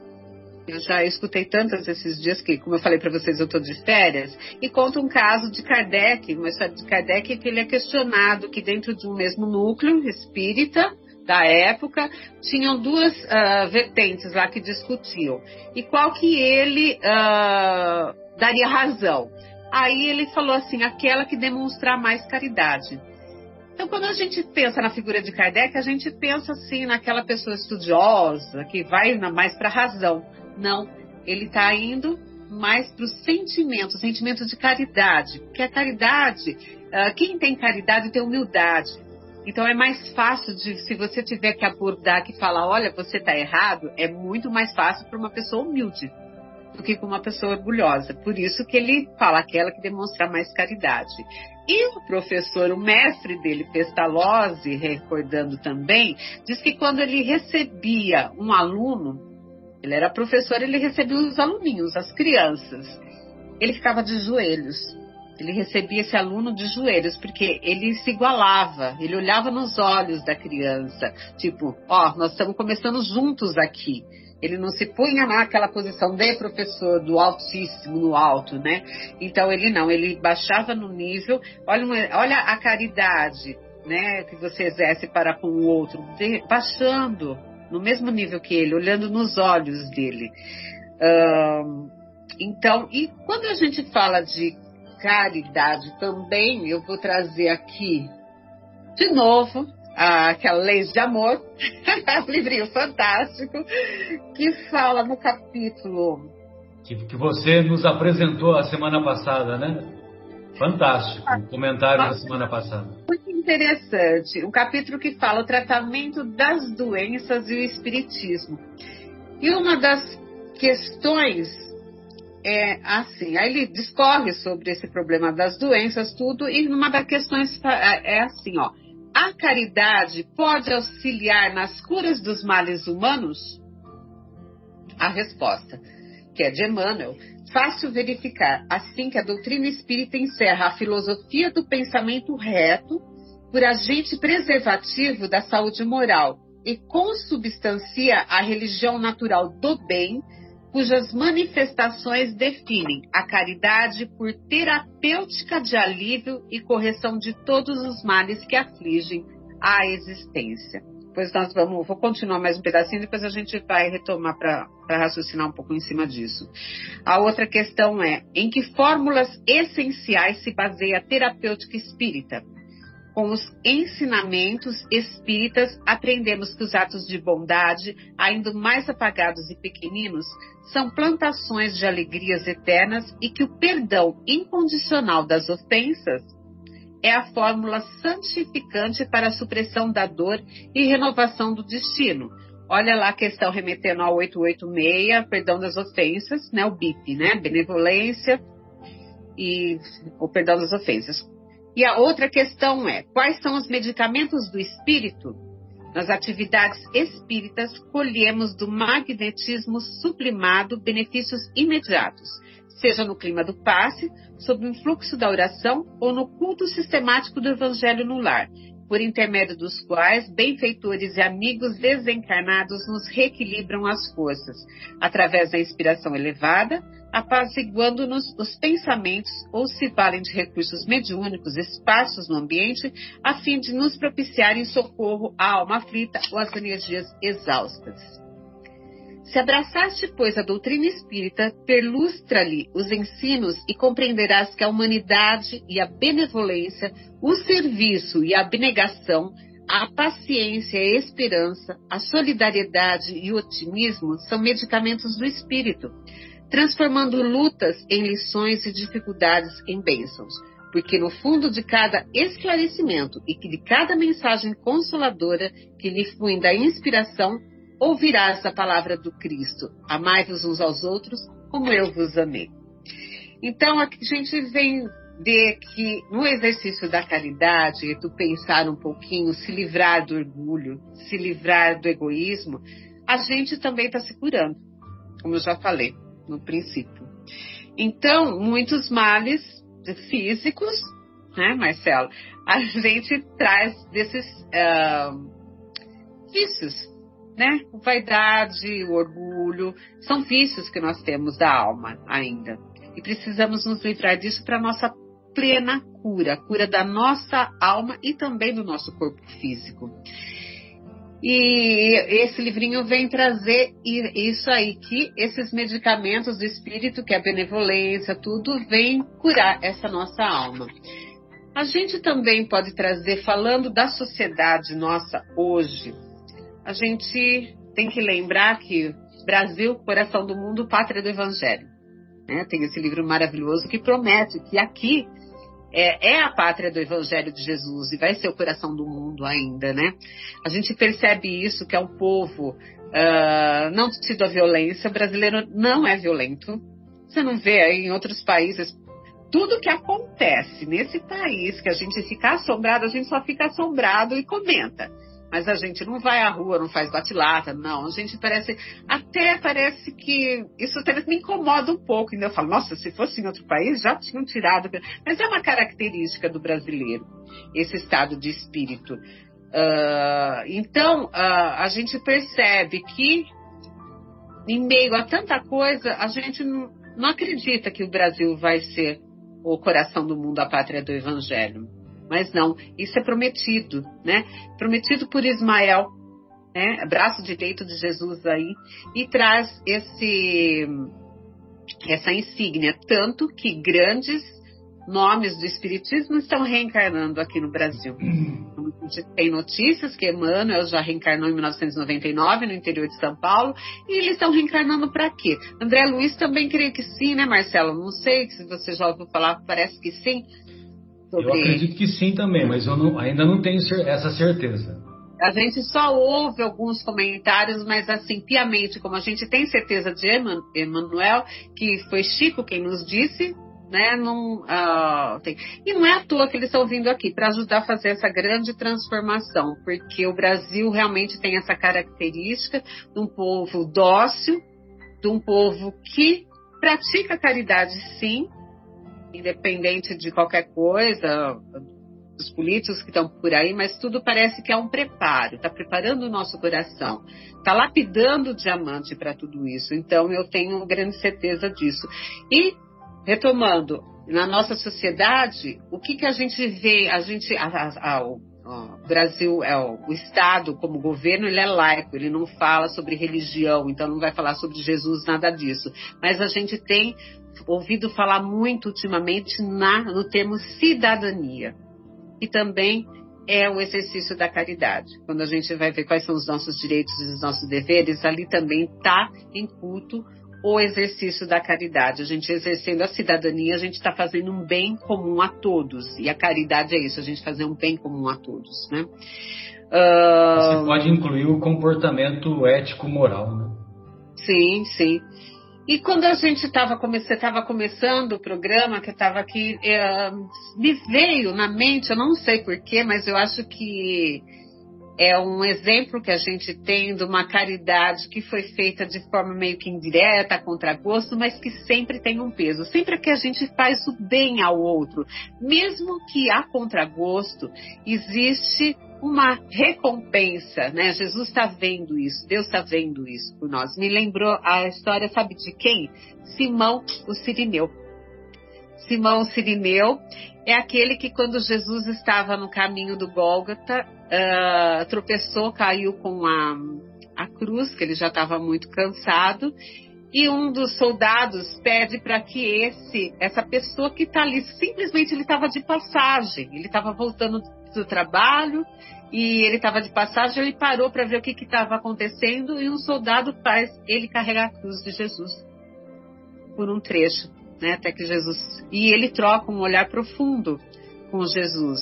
eu já escutei tantas esses dias que, como eu falei para vocês, eu estou de férias, e conta um caso de Kardec, uma história de Kardec que ele é questionado que dentro de um mesmo núcleo espírita, da época, tinham duas uh, vertentes lá que discutiam. E qual que ele uh, daria razão? Aí ele falou assim, aquela que demonstrar mais caridade. Então, quando a gente pensa na figura de Kardec, a gente pensa assim naquela pessoa estudiosa que vai mais para a razão. Não, ele está indo mais para o sentimento, sentimento de caridade. Porque a caridade, uh, quem tem caridade tem humildade. Então é mais fácil de, se você tiver que abordar, que falar, olha, você está errado, é muito mais fácil para uma pessoa humilde do que com uma pessoa orgulhosa. Por isso que ele fala aquela que demonstra mais caridade. E o professor, o mestre dele, Pestalozzi, recordando também, diz que quando ele recebia um aluno, ele era professor, ele recebia os aluninhos, as crianças, ele ficava de joelhos ele recebia esse aluno de joelhos, porque ele se igualava, ele olhava nos olhos da criança, tipo, ó, oh, nós estamos começando juntos aqui. Ele não se punha naquela posição de professor do altíssimo, no alto, né? Então ele não, ele baixava no nível, olha, olha a caridade, né, que você exerce para com o outro, de, baixando no mesmo nível que ele, olhando nos olhos dele. Um, então, e quando a gente fala de caridade também, eu vou trazer aqui de novo aquela lei de amor, livrinho fantástico, que fala no capítulo. Que, que você nos apresentou a semana passada, né? Fantástico, o comentário da semana passada. Muito interessante. Um capítulo que fala o tratamento das doenças e o espiritismo. E uma das questões é assim, aí ele discorre sobre esse problema das doenças, tudo, e uma das questões é, é assim, ó. A caridade pode auxiliar nas curas dos males humanos? A resposta, que é de Emmanuel, fácil verificar, assim que a doutrina espírita encerra a filosofia do pensamento reto por agente preservativo da saúde moral e consubstancia a religião natural do bem, cujas manifestações definem a caridade por terapêutica de alívio e correção de todos os males que afligem a existência. Pois nós vamos, vou continuar mais um pedacinho, depois a gente vai retomar para raciocinar um pouco em cima disso. A outra questão é: em que fórmulas essenciais se baseia a terapêutica espírita? Com os ensinamentos espíritas, aprendemos que os atos de bondade, ainda mais apagados e pequeninos, são plantações de alegrias eternas e que o perdão incondicional das ofensas é a fórmula santificante para a supressão da dor e renovação do destino. Olha lá a questão remetendo ao 886, perdão das ofensas, né, o BIP, né, benevolência e o perdão das ofensas. E a outra questão é: quais são os medicamentos do espírito? Nas atividades espíritas, colhemos do magnetismo sublimado benefícios imediatos, seja no clima do passe, sob o influxo da oração ou no culto sistemático do Evangelho no lar, por intermédio dos quais benfeitores e amigos desencarnados nos reequilibram as forças, através da inspiração elevada, apaziguando-nos os pensamentos ou se valem de recursos mediúnicos esparsos no ambiente, a fim de nos propiciarem socorro à alma aflita ou às energias exaustas. Se abraçaste, pois, a doutrina espírita, perlustra-lhe os ensinos e compreenderás que a humanidade e a benevolência, o serviço e a abnegação, a paciência a esperança, a solidariedade e o otimismo são medicamentos do espírito, transformando lutas em lições e dificuldades em bênçãos. Porque no fundo de cada esclarecimento e de cada mensagem consoladora que lhe flui da inspiração, ouvirás a palavra do Cristo: Amai-vos uns aos outros, como eu vos amei. Então, a gente vem ver que no exercício da caridade, do pensar um pouquinho, se livrar do orgulho, se livrar do egoísmo, a gente também está se curando, como eu já falei no princípio. Então, muitos males físicos, né, Marcelo, a gente traz desses uh, vícios né? Vaidade, o orgulho, são vícios que nós temos da alma ainda. E precisamos nos livrar disso para nossa plena cura, cura da nossa alma e também do nosso corpo físico. E esse livrinho vem trazer isso aí, que esses medicamentos do espírito, que é a benevolência, tudo vem curar essa nossa alma. A gente também pode trazer, falando da sociedade nossa hoje, a gente tem que lembrar que Brasil, coração do mundo, pátria do Evangelho. Né? Tem esse livro maravilhoso que promete que aqui é, é, a pátria do Evangelho de Jesus e vai ser o coração do mundo ainda, né? A gente percebe isso, que é um povo uh, não tido a violência, o brasileiro não é violento. Você não vê aí em outros países. Tudo que acontece nesse país, que a gente fica assombrado, a gente só fica assombrado e comenta. Mas a gente não vai à rua, não faz batilata, não. A gente parece. Até parece que. Isso até me incomoda um pouco. Ainda eu falo, nossa, se fosse em outro país, já tinham tirado. Mas é uma característica do brasileiro, esse estado de espírito. Uh, então, uh, a gente percebe que, em meio a tanta coisa, a gente não, não acredita que o Brasil vai ser o coração do mundo, a pátria do Evangelho. Mas não, isso é prometido, né? Prometido por Ismael, né? Braço direito de Jesus aí, e traz esse essa insígnia, tanto que grandes nomes do Espiritismo estão reencarnando aqui no Brasil. A gente tem notícias que Emmanuel já reencarnou em 1999 no interior de São Paulo, e eles estão reencarnando para quê? André Luiz também creio que sim, né, Marcelo? Não sei se você já ouviu falar, parece que sim. Sobre... Eu acredito que sim também, mas eu não, ainda não tenho essa certeza. A gente só ouve alguns comentários, mas assim, piamente, como a gente tem certeza de Emanuel, que foi Chico quem nos disse, né? Não, uh, tem... E não é à toa que eles estão vindo aqui para ajudar a fazer essa grande transformação, porque o Brasil realmente tem essa característica de um povo dócil, de um povo que pratica caridade, sim, independente de qualquer coisa, dos políticos que estão por aí, mas tudo parece que é um preparo, está preparando o nosso coração, está lapidando o diamante para tudo isso. Então eu tenho grande certeza disso. E retomando, na nossa sociedade, o que, que a gente vê? A gente, a, a, a, Brasil, é, o, o Estado, como governo, ele é laico, ele não fala sobre religião, então não vai falar sobre Jesus, nada disso. Mas a gente tem ouvido falar muito ultimamente na, no termo cidadania. E também é o exercício da caridade. Quando a gente vai ver quais são os nossos direitos e os nossos deveres, ali também está em culto o exercício da caridade. A gente exercendo a cidadania, a gente está fazendo um bem comum a todos. E a caridade é isso, a gente fazer um bem comum a todos, né? Uh... Você pode incluir o comportamento ético-moral, né? Sim, sim. E quando a gente estava come começando o programa, que estava aqui, é, me veio na mente, eu não sei porquê, mas eu acho que é um exemplo que a gente tem de uma caridade que foi feita de forma meio que indireta, contra gosto, mas que sempre tem um peso. Sempre que a gente faz o bem ao outro, mesmo que a contragosto, existe uma recompensa, né? Jesus está vendo isso, Deus está vendo isso por nós. Me lembrou a história, sabe de quem? Simão, o Sirineu. Simão Sirineu é aquele que, quando Jesus estava no caminho do Gólgota, uh, tropeçou, caiu com a, a cruz, que ele já estava muito cansado, e um dos soldados pede para que esse, essa pessoa que está ali, simplesmente ele estava de passagem, ele estava voltando do trabalho e ele estava de passagem, ele parou para ver o que estava acontecendo e um soldado faz ele carregar a cruz de Jesus por um trecho né? Até que Jesus. E ele troca um olhar profundo com Jesus.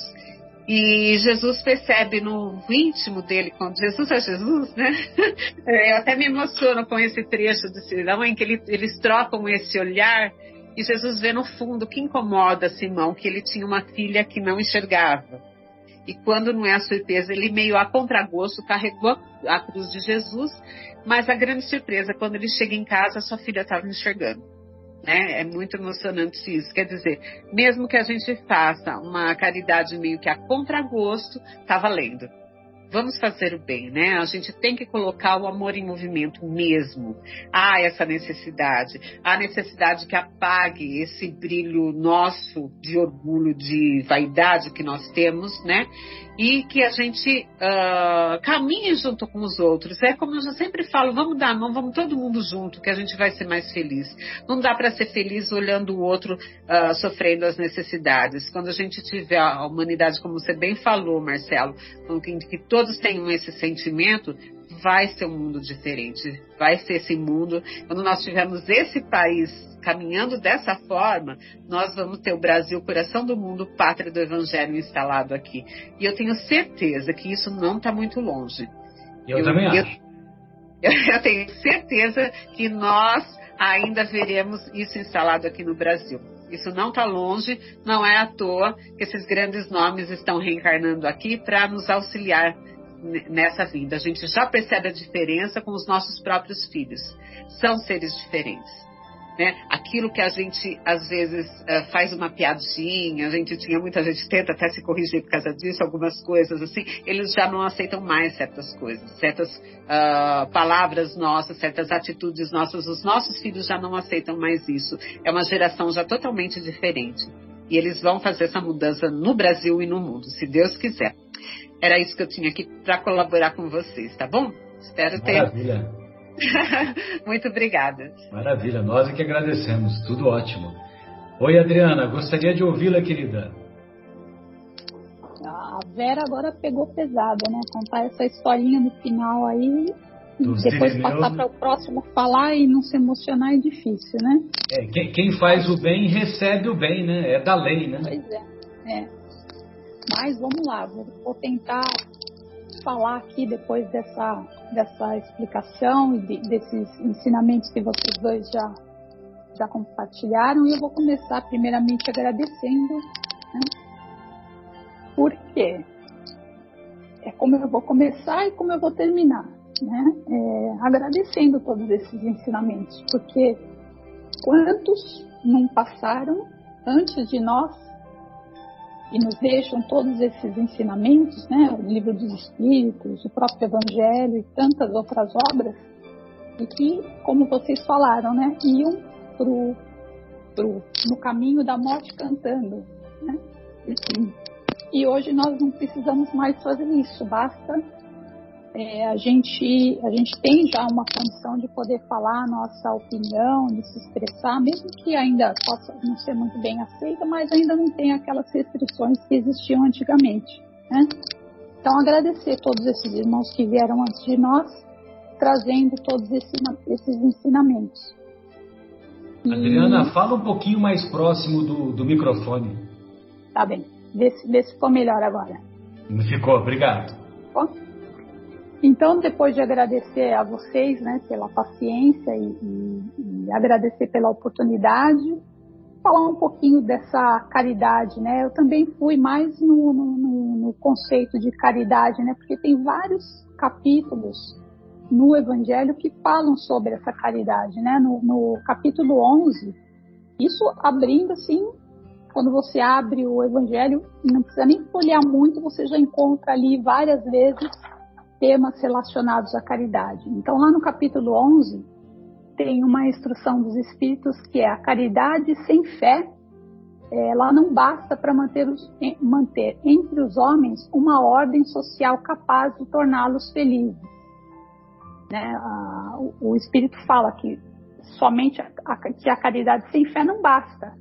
E Jesus percebe no íntimo dele, quando Jesus é Jesus, né? Eu até me emociono com esse trecho do Cirão, em que ele, eles trocam esse olhar e Jesus vê no fundo que incomoda Simão, que ele tinha uma filha que não enxergava. E quando não é a surpresa, ele meio a contragosto carregou a cruz de Jesus, mas a grande surpresa, quando ele chega em casa, sua filha estava enxergando. Né? É muito emocionante isso. Quer dizer, mesmo que a gente faça uma caridade meio que a contragosto, tá valendo. Vamos fazer o bem, né? A gente tem que colocar o amor em movimento mesmo. Há essa necessidade. Há necessidade que apague esse brilho nosso de orgulho, de vaidade que nós temos, né? E que a gente uh, caminhe junto com os outros. É como eu sempre falo, vamos dar a mão, vamos todo mundo junto, que a gente vai ser mais feliz. Não dá para ser feliz olhando o outro uh, sofrendo as necessidades. Quando a gente tiver a humanidade, como você bem falou, Marcelo, que todos tenham esse sentimento, vai ser um mundo diferente. Vai ser esse mundo. Quando nós tivermos esse país caminhando dessa forma, nós vamos ter o Brasil, coração do mundo, pátria do Evangelho instalado aqui. E eu tenho certeza que isso não está muito longe. Eu, eu também eu, acho. Eu, eu tenho certeza que nós ainda veremos isso instalado aqui no Brasil. Isso não está longe, não é à toa que esses grandes nomes estão reencarnando aqui para nos auxiliar nessa vida. A gente já percebe a diferença com os nossos próprios filhos. São seres diferentes. Né? Aquilo que a gente às vezes uh, faz uma piadinha, a gente tinha muita gente tenta até se corrigir por causa disso, algumas coisas assim, eles já não aceitam mais certas coisas, certas uh, palavras nossas, certas atitudes nossas, os nossos filhos já não aceitam mais isso. É uma geração já totalmente diferente. E eles vão fazer essa mudança no Brasil e no mundo, se Deus quiser. Era isso que eu tinha aqui para colaborar com vocês, tá bom? Espero ter. Maravilha. Muito obrigada. Maravilha, nós é que agradecemos, tudo ótimo. Oi, Adriana, gostaria de ouvi-la, querida. A Vera agora pegou pesada, né? Contar essa historinha no final aí. Dos depois passar para o próximo falar e não se emocionar é difícil, né? É, quem, quem, faz o bem recebe o bem, né? É da lei, né? Pois é. é. Mas vamos lá, vou, tentar falar aqui depois dessa, dessa explicação e de, desses ensinamentos que vocês dois já, já compartilharam. E eu vou começar primeiramente agradecendo. Né? Por quê? É como eu vou começar e como eu vou terminar. Né? É, agradecendo todos esses ensinamentos, porque quantos não passaram antes de nós e nos deixam todos esses ensinamentos, né? o livro dos Espíritos, o próprio Evangelho e tantas outras obras, e que, como vocês falaram, né? iam pro, pro, no caminho da morte cantando. Né? E hoje nós não precisamos mais fazer isso, basta é, a, gente, a gente tem já uma condição de poder falar a nossa opinião, de se expressar, mesmo que ainda possa não ser muito bem aceita, mas ainda não tem aquelas restrições que existiam antigamente. Né? Então, agradecer todos esses irmãos que vieram antes de nós, trazendo todos esses ensinamentos. Adriana, e... fala um pouquinho mais próximo do, do microfone. Tá bem, vê se, vê se ficou melhor agora. Ficou, obrigado. Ficou? Então, depois de agradecer a vocês né, pela paciência e, e, e, agradecer pela oportunidade, falar um pouquinho dessa caridade. Né? Eu também fui mais no, no, no conceito de caridade, né? porque tem vários capítulos no Evangelho que falam sobre essa caridade. Né? No, no capítulo 11, isso abrindo assim, quando você abre o Evangelho, não precisa nem folhear muito, você já encontra ali várias vezes temas relacionados à caridade. Então, lá no capítulo 11, tem uma instrução dos Espíritos que é a caridade sem fé, ela não basta para manter, manter entre os homens uma ordem social capaz de torná-los felizes. Né? O, Espírito fala que somente a, que a caridade sem fé não basta.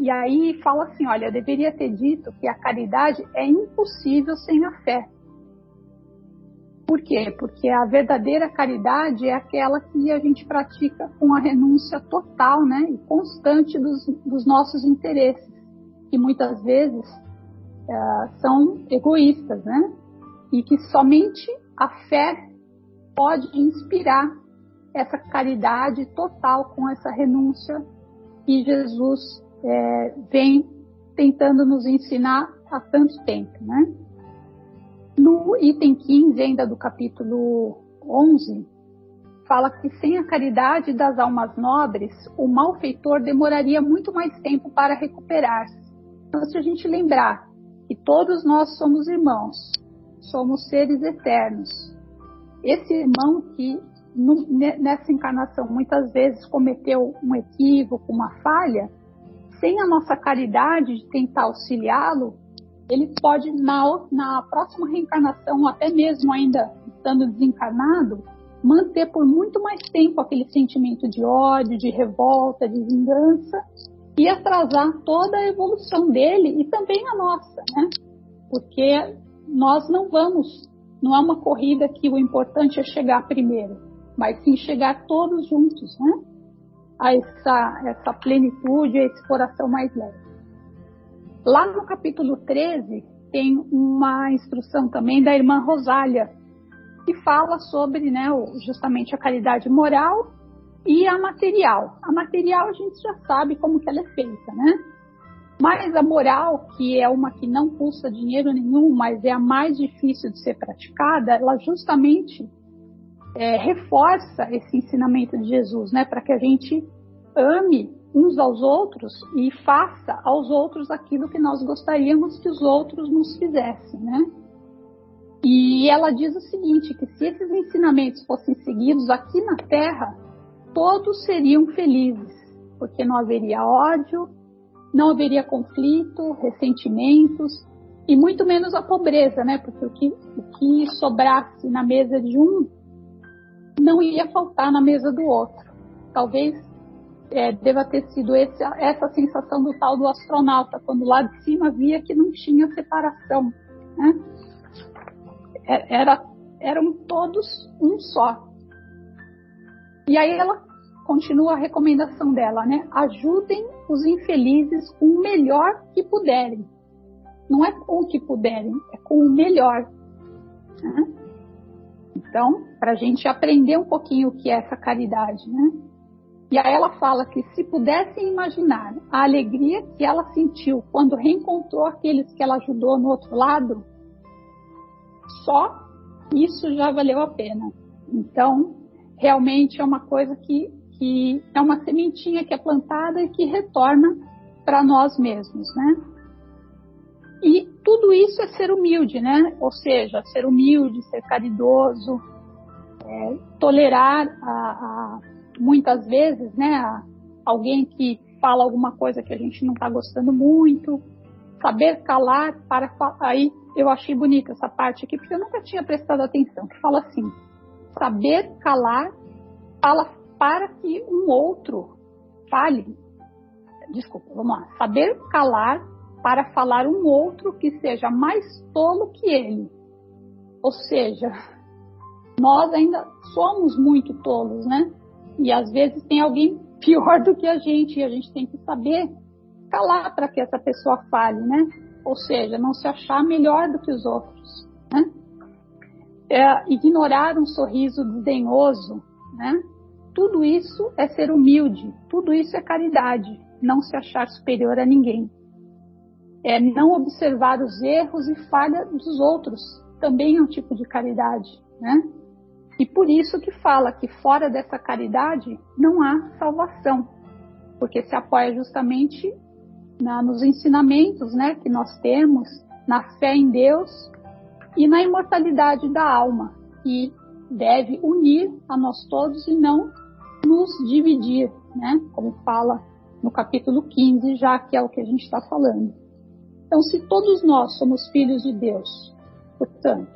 E aí fala assim, olha, eu deveria ter dito que a caridade é impossível sem a fé. Por quê? Porque a verdadeira caridade é aquela que a gente pratica com a renúncia total né, e constante dos, dos nossos interesses, que muitas vezes uh, são egoístas, né? E que somente a fé pode inspirar essa caridade total com essa renúncia que Jesus é, vem tentando nos ensinar há tanto tempo, né? No item 15, ainda do capítulo 11, fala que sem a caridade das almas nobres, o malfeitor demoraria muito mais tempo para recuperar-se. Então, se a gente lembrar que todos nós somos irmãos, somos seres eternos, esse irmão que nessa encarnação muitas vezes cometeu um equívoco, uma falha, sem a nossa caridade de tentar auxiliá-lo, ele pode, na, na próxima reencarnação, até mesmo ainda estando desencarnado, manter por muito mais tempo aquele sentimento de ódio, de revolta, de vingança e atrasar toda a evolução dele e também a nossa, né? Porque nós não vamos, não é uma corrida que o importante é chegar primeiro, mas sim chegar todos juntos, né? A essa, essa plenitude, a esse coração mais leve. Lá no capítulo 13 tem uma instrução também da irmã Rosália, que fala sobre né, justamente a caridade moral e a material. A material a gente já sabe como que ela é feita, né? Mas a moral, que é uma que não custa dinheiro nenhum, mas é a mais difícil de ser praticada, ela justamente é, reforça esse ensinamento de Jesus, né? Para que a gente ame uns aos outros e faça aos outros aquilo que nós gostaríamos que os outros nos fizessem, né? E ela diz o seguinte, que se esses ensinamentos fossem seguidos aqui na Terra, todos seriam felizes, porque não haveria ódio, não haveria conflito, ressentimentos e muito menos a pobreza, né? Porque o que, o que sobrasse na mesa de um não ia faltar na mesa do outro. Talvez é, deva ter sido esse, essa sensação do tal do astronauta, quando lá de cima via que não tinha separação. Né? É, era, eram todos um só. E aí ela continua a recomendação dela, né? Ajudem os infelizes com o melhor que puderem. Não é com o que puderem, é com o melhor. Né? Então, para a gente aprender um pouquinho o que é essa caridade, né? E aí ela fala que se pudessem imaginar a alegria que ela sentiu quando reencontrou aqueles que ela ajudou no outro lado, só isso já valeu a pena. Então, realmente é uma coisa que, que é uma sementinha que é plantada e que retorna para nós mesmos, né? E tudo isso é ser humilde, né? Ou seja, ser humilde, ser caridoso, é, tolerar a, a, muitas vezes, né? Alguém que fala alguma coisa que a gente não está gostando muito, saber calar para aí eu achei bonita essa parte aqui porque eu nunca tinha prestado atenção que fala assim saber calar fala para que um outro fale desculpa vamos lá saber calar para falar um outro que seja mais tolo que ele. Ou seja, nós ainda somos muito tolos, né? E às vezes tem alguém pior do que a gente e a gente tem que saber calar para que essa pessoa fale, né? Ou seja, não se achar melhor do que os outros, né? É, ignorar um sorriso desdenhoso, né? Tudo isso é ser humilde, tudo isso é caridade, não se achar superior a ninguém é não observar os erros e falhas dos outros. Também é um tipo de caridade, né? E por isso que fala que fora dessa caridade não há salvação, porque se apoia justamente na, nos ensinamentos, né, que nós temos, na fé em Deus e na imortalidade da alma, que deve unir a nós todos e não nos dividir, né? Como fala no capítulo 15, já que é o que a gente está falando. Então, se todos nós somos filhos de Deus, portanto,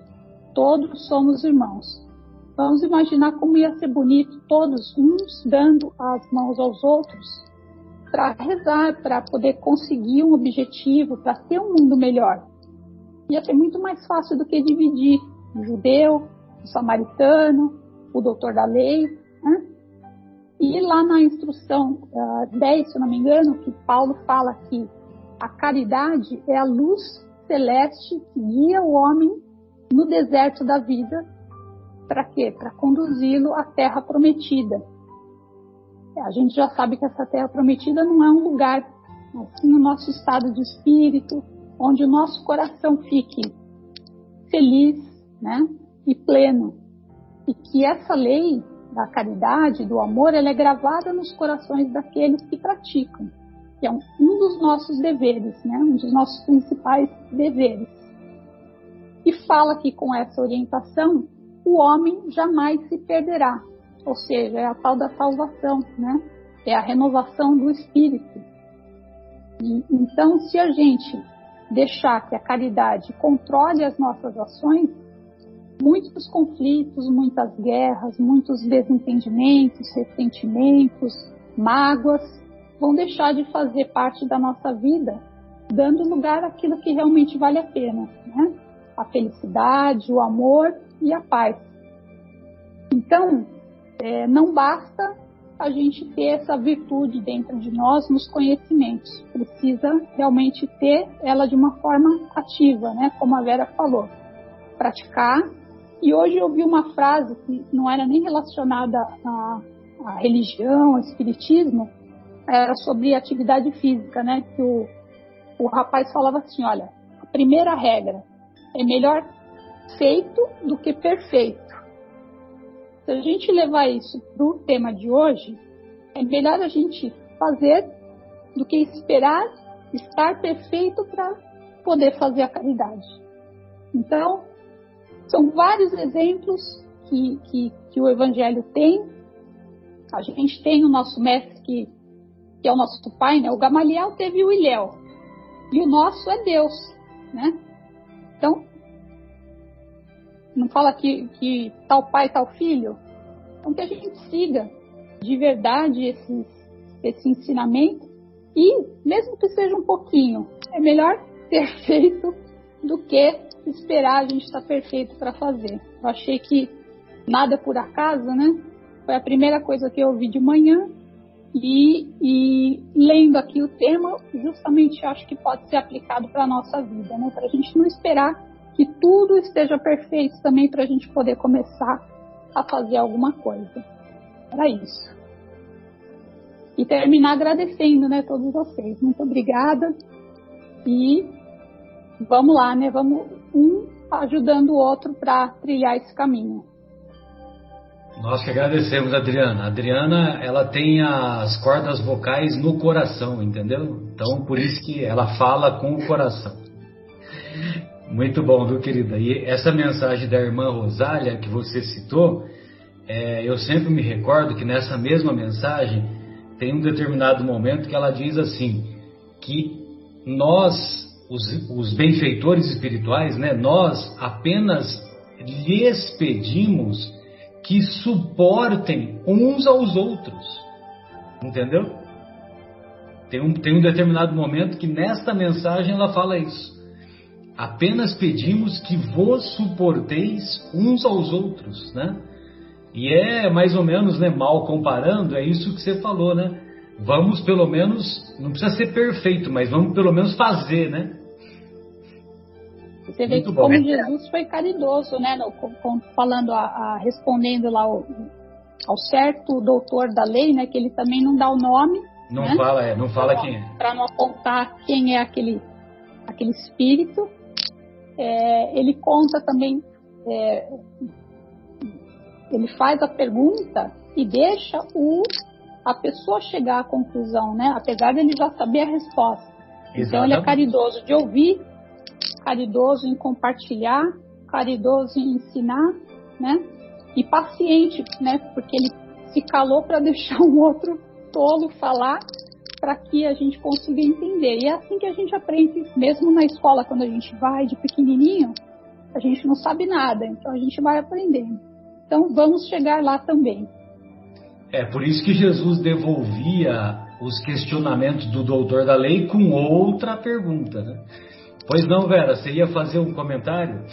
todos somos irmãos, vamos imaginar como ia ser bonito todos uns dando as mãos aos outros para rezar, para poder conseguir um objetivo, para ter um mundo melhor. Ia ser muito mais fácil do que dividir o judeu, o samaritano, o doutor da lei. Né? E lá na instrução uh, ah, 10, se não me engano, que Paulo fala que a caridade é a luz celeste que guia o homem no deserto da vida. Para quê? Para conduzi-lo à terra prometida. A gente já sabe que essa terra prometida não é um lugar, assim, o nosso estado de espírito, onde o nosso coração fique feliz né, e pleno. E que essa lei da caridade, do amor, ela é gravada nos corações daqueles que praticam que é um, um dos nossos deveres, né? um dos nossos principais deveres. E fala que com essa orientação o homem jamais se perderá, ou seja, é a tal da salvação, né? é a renovação do espírito. E, então, se a gente deixar que a caridade controle as nossas ações, muitos conflitos, muitas guerras, muitos desentendimentos, ressentimentos, mágoas vão deixar de fazer parte da nossa vida, dando lugar àquilo que realmente vale a pena, né? A felicidade, o amor e a paz. Então, é, não basta a gente ter essa virtude dentro de nós nos conhecimentos. Precisa realmente ter ela de uma forma ativa, né? Como a Vera falou. Praticar. E hoje eu vi uma frase que não era nem relacionada à, à religião, ao espiritismo, era sobre atividade física, né? Que o, o rapaz falava assim, olha, a primeira regra é melhor feito do que perfeito. Se a gente levar isso para o tema de hoje, é melhor a gente fazer do que esperar estar perfeito para poder fazer a caridade. Então, são vários exemplos que, que, que o Evangelho tem. A gente tem o nosso mestre que que é o nosso pai, né? O Gamaliel teve o Ilhéu. E o nosso é Deus, né? Então, não fala que, que tal pai, tal filho. Então, que a gente siga de verdade esse, esse ensinamento e, mesmo que seja um pouquinho, é melhor ter feito do que esperar a gente estar perfeito para fazer. Eu achei que nada por acaso, né? Foi a primeira coisa que eu ouvi de manhã e, e, lendo aqui o tema, justamente acho que pode ser aplicado para a nossa vida, né? para a gente não esperar que tudo esteja perfeito também para a gente poder começar a fazer alguma coisa. Era isso. E terminar agradecendo, né, todos vocês. Muito obrigada. E vamos lá, né? Vamos um ajudando o outro para trilhar esse caminho. Nós que agradecemos, Adriana. Adriana, ela tem as cordas vocais no coração, entendeu? Então, por isso que ela fala com o coração. Muito bom, viu, querida? E essa mensagem da irmã Rosália que você citou, é, eu sempre me recordo que nessa mesma mensagem tem um determinado momento que ela diz assim, que nós, os, os benfeitores espirituais, né, nós apenas lhes pedimos que suportem uns aos outros. Entendeu? Tem um, tem um determinado momento que nesta mensagem ela fala isso. Apenas pedimos que vos suporteis uns aos outros, né? E é mais ou menos, né, mal comparando, é isso que você falou, né? Vamos pelo menos, não precisa ser perfeito, mas vamos pelo menos fazer, né? Você vê Muito que bom. como Jesus foi caridoso, né? Falando, a, a, respondendo lá ao, ao, certo doutor da lei, né? Que ele também não dá o nome. Não né? fala, é, não fala quem é. Para não apontar quem é aquele, aquele espírito. É, ele conta também, é, ele faz a pergunta e deixa o, a pessoa chegar à conclusão, né? Apesar de ele já saber a resposta. Exatamente. Então ele é caridoso de ouvir caridoso em compartilhar, caridoso em ensinar, né? E paciente, né? Porque ele se calou para deixar um outro tolo falar para que a gente consiga entender. E é assim que a gente aprende, mesmo na escola, quando a gente vai de pequenininho, a gente não sabe nada, então a gente vai aprendendo. Então vamos chegar lá também. É por isso que Jesus devolvia os questionamentos do doutor da lei com outra pergunta, né? Pois não, Vera, você ia fazer um comentário?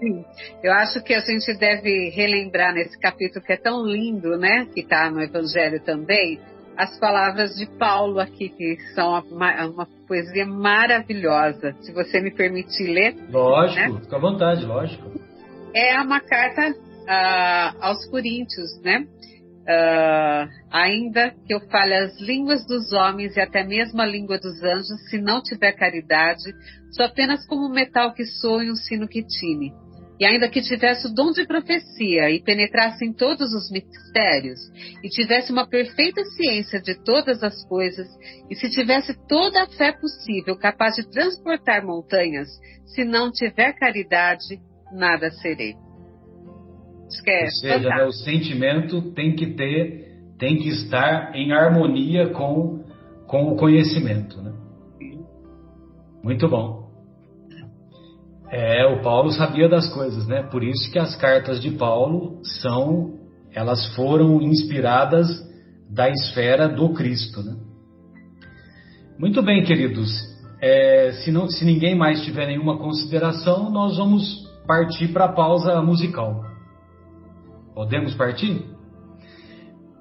Sim, eu acho que a gente deve relembrar nesse capítulo que é tão lindo, né? Que está no Evangelho também, as palavras de Paulo aqui, que são uma, uma poesia maravilhosa. Se você me permitir ler. Lógico, né? fica à vontade, lógico. É uma carta uh, aos Coríntios, né? Uh, ainda que eu fale as línguas dos homens e até mesmo a língua dos anjos, se não tiver caridade, sou apenas como um metal que soa e um sino que tine. E ainda que tivesse o dom de profecia e penetrasse em todos os mistérios, e tivesse uma perfeita ciência de todas as coisas, e se tivesse toda a fé possível capaz de transportar montanhas, se não tiver caridade, nada serei. É Ou seja, né, o sentimento tem que ter, tem que estar em harmonia com, com o conhecimento. Né? Muito bom. É, o Paulo sabia das coisas, né? Por isso que as cartas de Paulo são, elas foram inspiradas da esfera do Cristo, né? Muito bem, queridos. É, se, não, se ninguém mais tiver nenhuma consideração, nós vamos partir para a pausa musical. Podemos partir?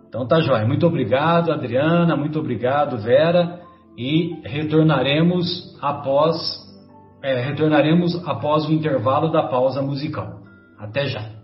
Então tá jóia. Muito obrigado, Adriana. Muito obrigado, Vera. E retornaremos após é, retornaremos após o intervalo da pausa musical. Até já.